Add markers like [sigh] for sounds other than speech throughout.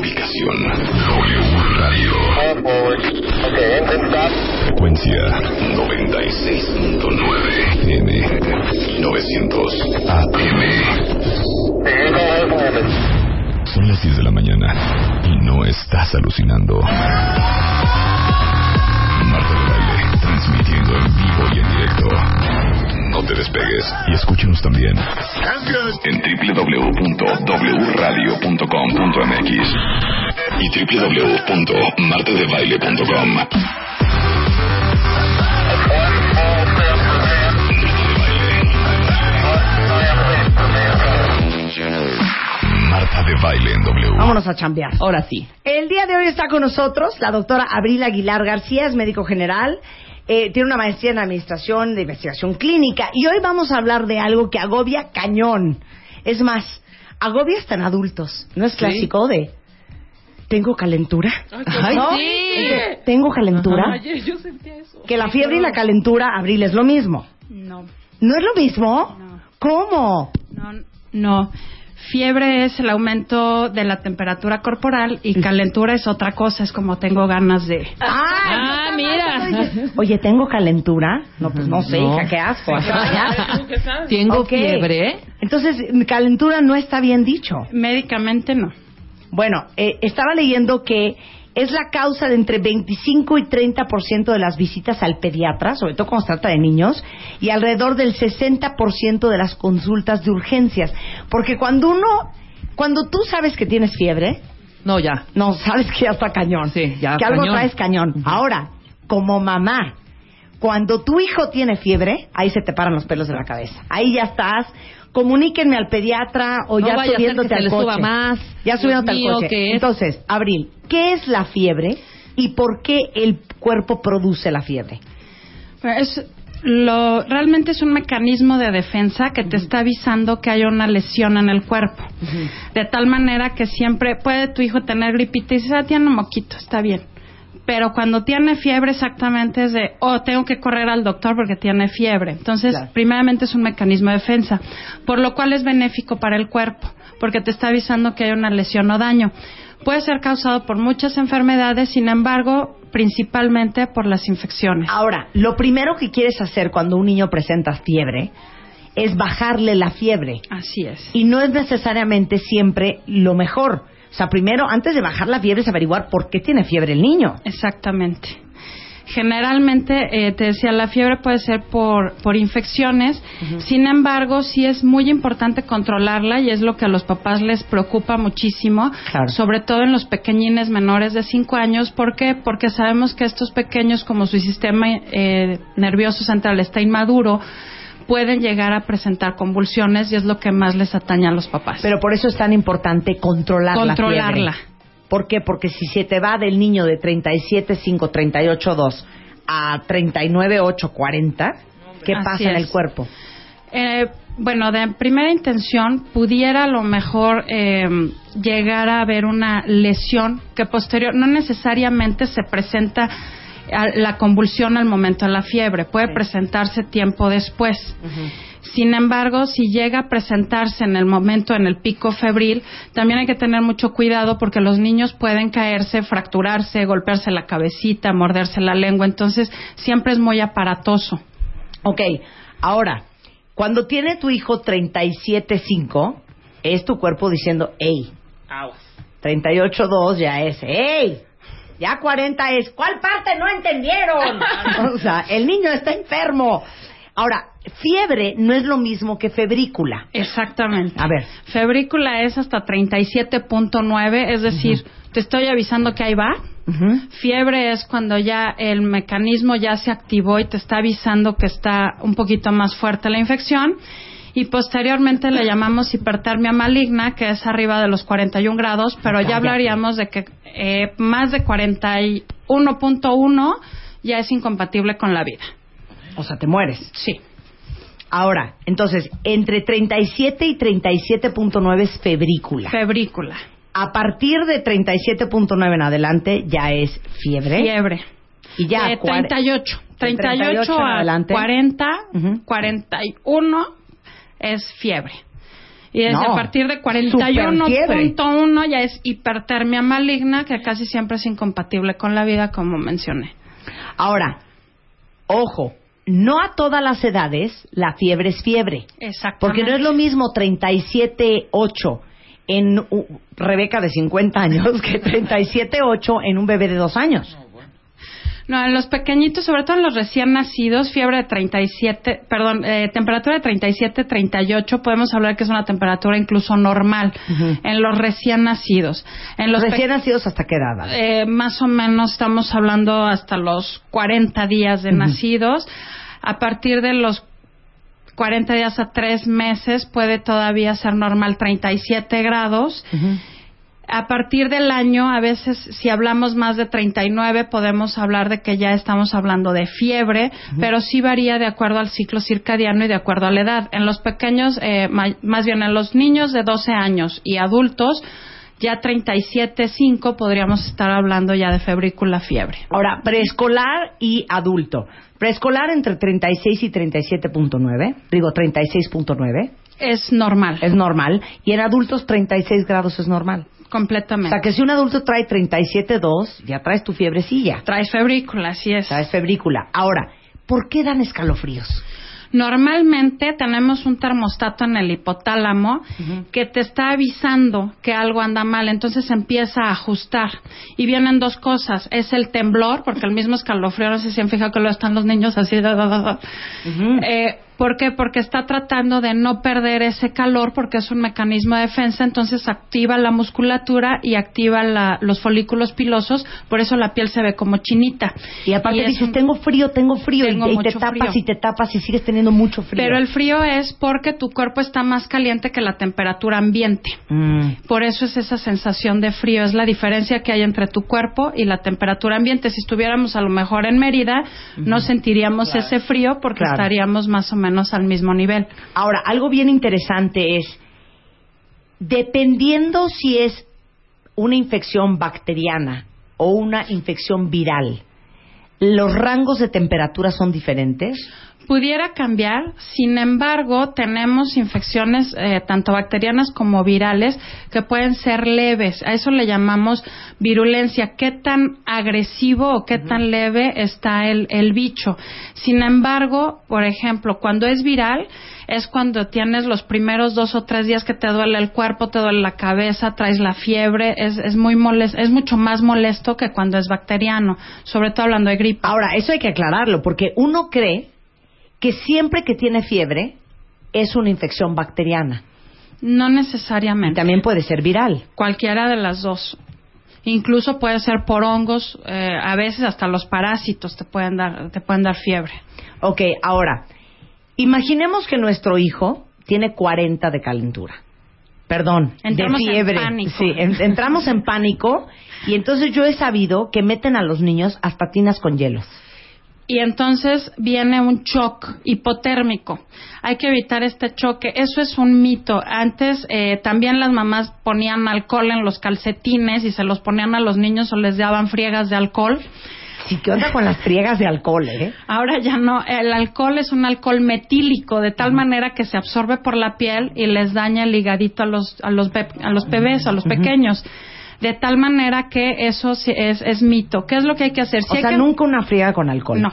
Ubicación. W Radio. Frecuencia 96.9 M 900 AM. Son las 10 de la mañana y no estás alucinando. Marta de Baile, transmitiendo en vivo y en directo. No te despegues y escúchenos también en www.wradio.com.mx y www.martadebaile.com. Marta de Baile en W. Vámonos a chambear. Ahora sí. El día de hoy está con nosotros la doctora Abril Aguilar García, es médico general. Eh, tiene una maestría en administración de investigación clínica. Y hoy vamos a hablar de algo que agobia cañón. Es más, agobia hasta en adultos. ¿No es clásico de. ¿Tengo calentura? Ay, ¿No? sí. Eh, ¿Tengo calentura? Ayer yo sentía eso. Que la fiebre y la calentura, Abril, es lo mismo. No, ¿No es lo mismo? No. ¿Cómo? no, no. Fiebre es el aumento de la temperatura corporal y calentura es otra cosa, es como tengo ganas de... Ah, Ah, mira. [laughs] Oye, ¿tengo calentura? No, pues no sé, No. hija, qué asco. [laughs] Tengo fiebre. Entonces, calentura no está bien dicho. Médicamente no. Bueno, eh, estaba leyendo que es la causa de entre 25 y 30% de las visitas al pediatra, sobre todo cuando se trata de niños, y alrededor del 60% de las consultas de urgencias. Porque cuando uno, cuando tú sabes que tienes fiebre, No, ya. no, sabes que ya está cañón. Sí, ya, Que algo cañón. traes cañón. Ahora, como mamá, cuando tu hijo tiene fiebre, ahí se te paran los pelos de la cabeza. Ahí ya estás. Comuníquenme al pediatra o No ya vaya a ser subiéndote al le coche. suba más. Ya subiéndote al mío, coche. ¿qué es? Entonces, Abril, ¿qué es la fiebre y por qué el cuerpo produce la fiebre? Es lo, realmente es un mecanismo de defensa que te está avisando que hay una lesión en el cuerpo. De tal manera que siempre puede tu hijo tener gripita y dices, ah, tiene un moquito, está bien. Pero cuando tiene fiebre exactamente es de, oh, tengo que correr al doctor porque tiene fiebre. Entonces, Claro. primeramente es un mecanismo de defensa, por lo cual es benéfico para el cuerpo, porque te está avisando que hay una lesión o daño. Puede ser causado por muchas enfermedades, sin embargo, principalmente por las infecciones. Ahora, lo primero que quieres hacer cuando un niño presenta fiebre es bajarle la fiebre. Así es. Y no es necesariamente siempre lo mejor. O sea, primero, antes de bajar la fiebre, es averiguar por qué tiene fiebre el niño. Exactamente. Generalmente, eh, te decía, la fiebre puede ser por, por infecciones, sin embargo, sí es muy importante controlarla y es lo que a los papás les preocupa muchísimo, Claro. sobre todo en los pequeñines menores de 5 años. ¿Por qué? Porque sabemos que estos pequeños, como su sistema eh, nervioso central está inmaduro, pueden llegar a presentar convulsiones y es lo que más les atañe a los papás. Pero por eso es tan importante controlar la Controlarla. fiebre. ¿Por qué? Porque si se te va del niño de 37.5, 38.2 a 39.8, 40, ¿qué Así pasa en es. el cuerpo? Eh, bueno, de primera intención pudiera a lo mejor eh, llegar a haber una lesión que posterior no necesariamente se presenta la convulsión al momento de la fiebre, puede Sí. presentarse tiempo después. Sin embargo, si llega a presentarse en el momento, en el pico febril, también hay que tener mucho cuidado porque los niños pueden caerse, fracturarse, golpearse la cabecita, morderse la lengua. Entonces, siempre es muy aparatoso. Ok, ahora, cuando tiene tu hijo 37.5, es tu cuerpo diciendo, hey, 38.2 ya es, hey, ya 40 es, ¿cuál parte no entendieron? [laughs] o sea, el niño está enfermo. Ahora, fiebre no es lo mismo que febrícula. Exactamente. A ver. Febrícula es hasta 37.9, es decir, te estoy avisando que ahí va. Fiebre es cuando ya el mecanismo ya se activó y te está avisando que está un poquito más fuerte la infección. Y posteriormente le llamamos hipertermia maligna, que es arriba de los 41 grados, pero ya hablaríamos de que eh, más de 41.1 ya es incompatible con la vida. O sea, te mueres. Sí. Ahora, entonces, entre 37 y 37.9 es febrícula. Febrícula. A partir de 37.9 en adelante ya es fiebre. Fiebre. Y ya cuar- 38. de 38 en a adelante. 40, Ujú. 41 es fiebre. Y desde No, a partir de superfiebre. 41.1 ya es hipertermia maligna, que casi siempre es incompatible con la vida, como mencioné. Ahora, ojo, no a todas las edades la fiebre es fiebre. Exactamente. Porque no es lo mismo 37.8 en u- Rebeca de 50 años que 37.8 en un bebé de 2 años. No, en los pequeñitos, sobre todo en los recién nacidos, fiebre de 37, perdón, eh, temperatura de 37, 38, podemos hablar que es una temperatura incluso normal Ujú. en los recién nacidos. En los Recién nacidos hasta qué edad. Eh, más o menos estamos hablando hasta los 40 días de Ujú. nacidos. A partir de los 40 días a 3 meses puede todavía ser normal 37 grados. Ujú. A partir del año, a veces, si hablamos más de 39, podemos hablar de que ya estamos hablando de fiebre, pero sí varía de acuerdo al ciclo circadiano y de acuerdo a la edad. En los pequeños, eh, ma- más bien en los niños de 12 años y adultos, ya 37.5 podríamos estar hablando ya de febrícula fiebre. Ahora, preescolar y adulto. Preescolar entre 36 y 37.9, digo 36.9, Es normal, es normal. Y en adultos 36 grados es normal. O completamente. sea que si un adulto trae 37.2, ya traes tu fiebrecilla, Traes febrícula, así es. traes febrícula. Ahora, ¿por qué dan escalofríos? Normalmente tenemos un termostato en el hipotálamo que te está avisando que algo anda mal, entonces empieza a ajustar. Y vienen dos cosas, es el temblor, porque el mismo escalofrío, no sé si han fijado que lo están los niños así. Eh, ¿Por qué? Porque está tratando de no perder ese calor porque es un mecanismo de defensa, entonces activa la musculatura y activa la- los folículos pilosos, por eso la piel se ve como chinita. Y aparte es dices, un- tengo frío, tengo frío, y- Tengo y, te mucho tapas frío. y te tapas y sigues teniendo mucho frío. Pero el frío es porque tu cuerpo está más caliente que la temperatura ambiente. Mm. Por eso es esa sensación de frío, es la diferencia que hay entre tu cuerpo y la temperatura ambiente. Si estuviéramos a lo mejor en Mérida, no sentiríamos ese frío porque Claro. estaríamos más o menos al mismo nivel. Ahora, algo bien interesante es, dependiendo si es una infección bacteriana o una infección viral, ¿los rangos de temperatura son diferentes? Pudiera cambiar, sin embargo, tenemos infecciones eh, tanto bacterianas como virales que pueden ser leves. A eso le llamamos virulencia. ¿Qué tan agresivo o qué tan leve está el, el bicho? Sin embargo, por ejemplo, cuando es viral, es cuando tienes los primeros dos o tres días que te duele el cuerpo, te duele la cabeza, traes la fiebre, es, es muy moles- es mucho más molesto que cuando es bacteriano, sobre todo hablando de gripe. Ahora, eso hay que aclararlo, porque uno cree que siempre que tiene fiebre es una infección bacteriana. No Y necesariamente. también puede ser viral. Cualquiera de las dos. Incluso puede ser por hongos, eh, a veces hasta los parásitos te pueden dar, te pueden dar fiebre. Ok, ahora, imaginemos que nuestro hijo tiene 40 de calentura. Perdón, Entramos de en fiebre. pánico. Sí, en- entramos en pánico y entonces yo he sabido que meten a los niños hasta tinas con hielos. Y entonces viene un shock hipotérmico. Hay que evitar este choque. Eso es un mito. Antes eh, también las mamás ponían alcohol en los calcetines y se los ponían a los niños o les daban friegas de alcohol. Sí, ¿qué onda con las friegas de alcohol, eh? Ahora ya no. El alcohol es un alcohol metílico de tal manera que se absorbe por la piel y les daña el higadito a los a los a los bebés, a los pequeños. De tal manera que eso sí es, es mito. ¿Qué es lo que hay que hacer? Si O sea, que- nunca una friega con alcohol. No.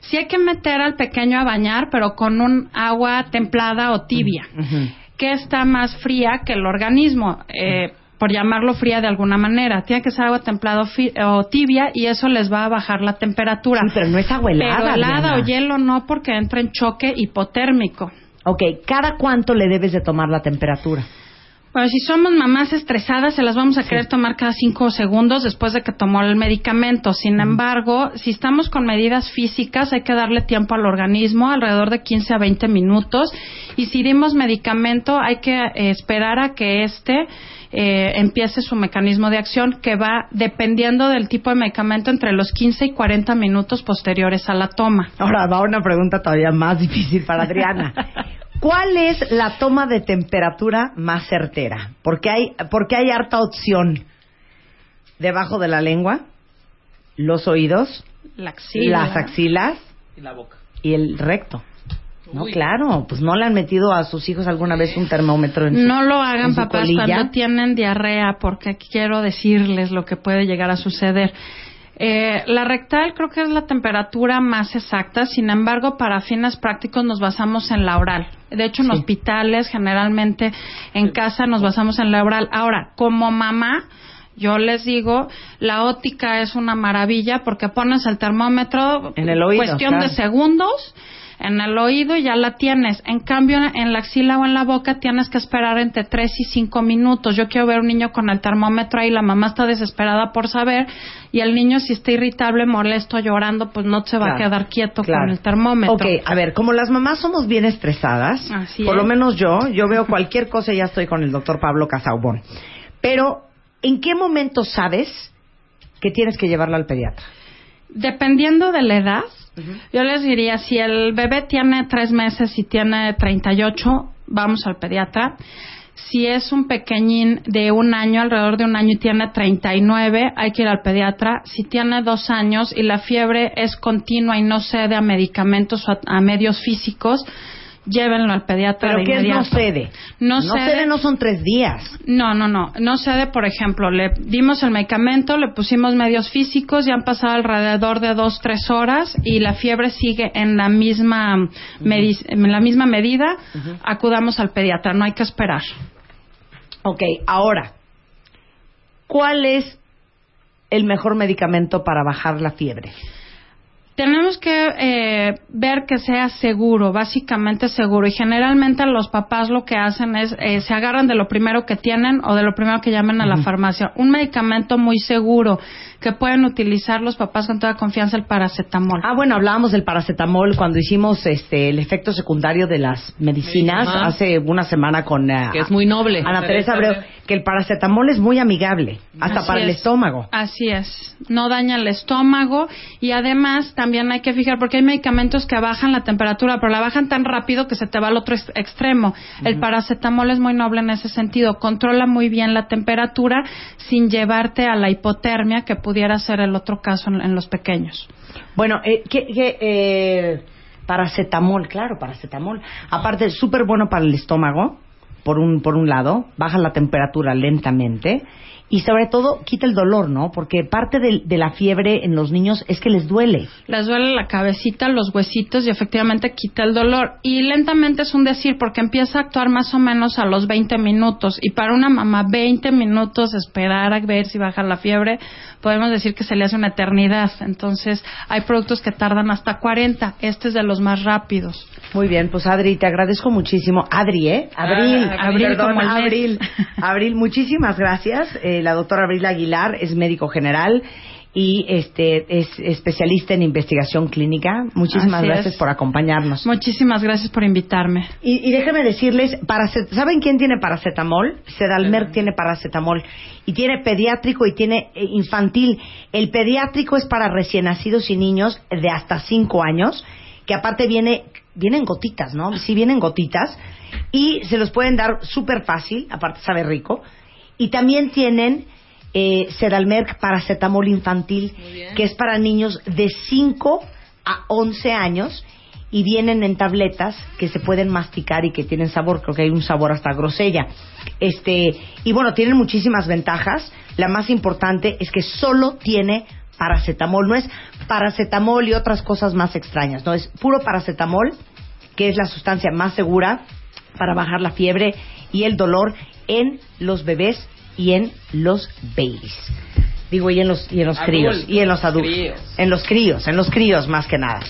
Si hay que meter al pequeño a bañar, pero con un agua templada o tibia, que está más fría que el organismo, eh, por llamarlo fría de alguna manera. Tiene que ser agua templada o, tibia y eso les va a bajar la temperatura. Sí, pero no es agua helada, Pero helada o hielo no, porque entra en choque hipotérmico. Ok, ¿cada cuánto le debes de tomar la temperatura? Bueno, si somos mamás estresadas, se las vamos a querer tomar cada cinco segundos después de que tomó el medicamento. Sin embargo, si estamos con medidas físicas, hay que darle tiempo al organismo, alrededor de 15 a 20 minutos. Y si dimos medicamento, hay que eh, esperar a que éste eh, empiece su mecanismo de acción, que va dependiendo del tipo de medicamento entre los 15 y 40 minutos posteriores a la toma. Ahora va una pregunta todavía más difícil para [laughs] Adriana. ¿Cuál es la toma de temperatura más certera? Porque hay, porque hay harta opción. Debajo de la lengua, los oídos, La axila. las axilas Y la boca. y el recto. No, Uy. claro, pues no le han metido a sus hijos alguna vez un termómetro en su- No lo hagan papás colilla. cuando tienen diarrea, porque quiero decirles lo que puede llegar a suceder. Eh, la rectal creo que es la temperatura más exacta, sin embargo, para fines prácticos nos basamos en la oral. De hecho, en Sí. hospitales, generalmente en casa nos basamos en la oral. Ahora, como mamá, yo les digo, la óptica es una maravilla porque pones el termómetro En el oído, cuestión claro. de segundos en el oído ya la tienes. En cambio, en la axila o en la boca tienes que esperar entre 3 y 5 minutos. Yo quiero ver un niño con el termómetro ahí, la mamá está desesperada por saber y el niño si está irritable, molesto, llorando, pues no se va a quedar quieto claro. con el termómetro. Ok, a ver, como las mamás somos bien estresadas, Así por es. lo menos yo, yo veo cualquier cosa y ya estoy con el doctor Pablo Casaubón. Pero, ¿en qué momento sabes que tienes que llevarlo al pediatra? Dependiendo de la edad, yo les diría, si el bebé tiene tres meses y tiene 38, vamos al pediatra. Si es un pequeñín de un año, alrededor de un año y tiene 39, hay que ir al pediatra. Si tiene dos años y la fiebre es continua y no cede a medicamentos o a, a medios físicos, llévenlo al pediatra ¿Pero de qué es no inmediato. cede? No no cede. cede no son tres días. No, no, no. No cede, por ejemplo, le dimos el medicamento, le pusimos medios físicos, ya han pasado alrededor de dos, tres horas y la fiebre sigue en la misma, medi- en la misma medida. Acudamos al pediatra, no hay que esperar. Ok, ahora, ¿cuál es el mejor medicamento para bajar la fiebre? Tenemos que eh, ver que sea seguro, básicamente seguro. Y generalmente los papás lo que hacen es eh, se agarran de lo primero que tienen o de lo primero que llamen a la farmacia. Un medicamento muy seguro que pueden utilizar los papás con toda confianza, el paracetamol. Ah, bueno, hablábamos del paracetamol cuando hicimos este el efecto secundario de las medicinas hace una semana con eh, Que es muy noble. Ana Teresa Abreu, que el paracetamol es muy amigable, hasta Así para el es. estómago. Así es, no daña el estómago y además también hay que fijar porque hay medicamentos que bajan la temperatura, pero la bajan tan rápido que se te va al otro ex- extremo. El paracetamol es muy noble en ese sentido, controla muy bien la temperatura sin llevarte a la hipotermia que pudiera ser el otro caso en, en los pequeños. Bueno, eh, ¿qué, qué, eh, paracetamol, claro, paracetamol. Aparte, es súper bueno para el estómago, por un, por un lado, baja la temperatura lentamente y sobre todo quita el dolor, ¿no? Porque parte de, la fiebre en los niños es que les duele. Les duele la cabecita, los huesitos y efectivamente quita el dolor. Y lentamente es un decir porque empieza a actuar más o menos a los 20 minutos. Y para una mamá, 20 minutos esperar a ver si baja la fiebre, podemos decir que se le hace una eternidad. Entonces, hay productos que tardan hasta 40. Este es de los más rápidos. Muy bien, pues Adri, te agradezco muchísimo. Adri, ¿eh? Abril, Abril perdón, como el mes. Abril. Abril, muchísimas gracias. Eh, la doctora Abril Aguilar es médico general y este es especialista en investigación clínica. Muchísimas Así gracias es. por acompañarnos. Muchísimas gracias por invitarme. Y, y déjenme decirles, ¿saben quién tiene paracetamol? Sedalmerc tiene paracetamol. Y tiene pediátrico y tiene eh, infantil. El pediátrico es para recién nacidos y niños de hasta 5 años, que aparte viene, vienen gotitas, ¿no? Sí, vienen gotitas. Y se los pueden dar súper fácil, aparte sabe rico. Y también tienen eh, Sedalmerc paracetamol infantil, que es para niños de 5 a 11 años y vienen en tabletas que se pueden masticar y que tienen sabor, creo que hay un sabor hasta grosella. Este, y bueno, tienen muchísimas ventajas. La más importante es que solo tiene paracetamol, no es paracetamol y otras cosas más extrañas, no es puro paracetamol, que es la sustancia más segura para bajar la fiebre y el dolor en los bebés y en los babies. Digo, y en los, y en los críos, y en los adultos. críos. En los críos, en los críos más que nada.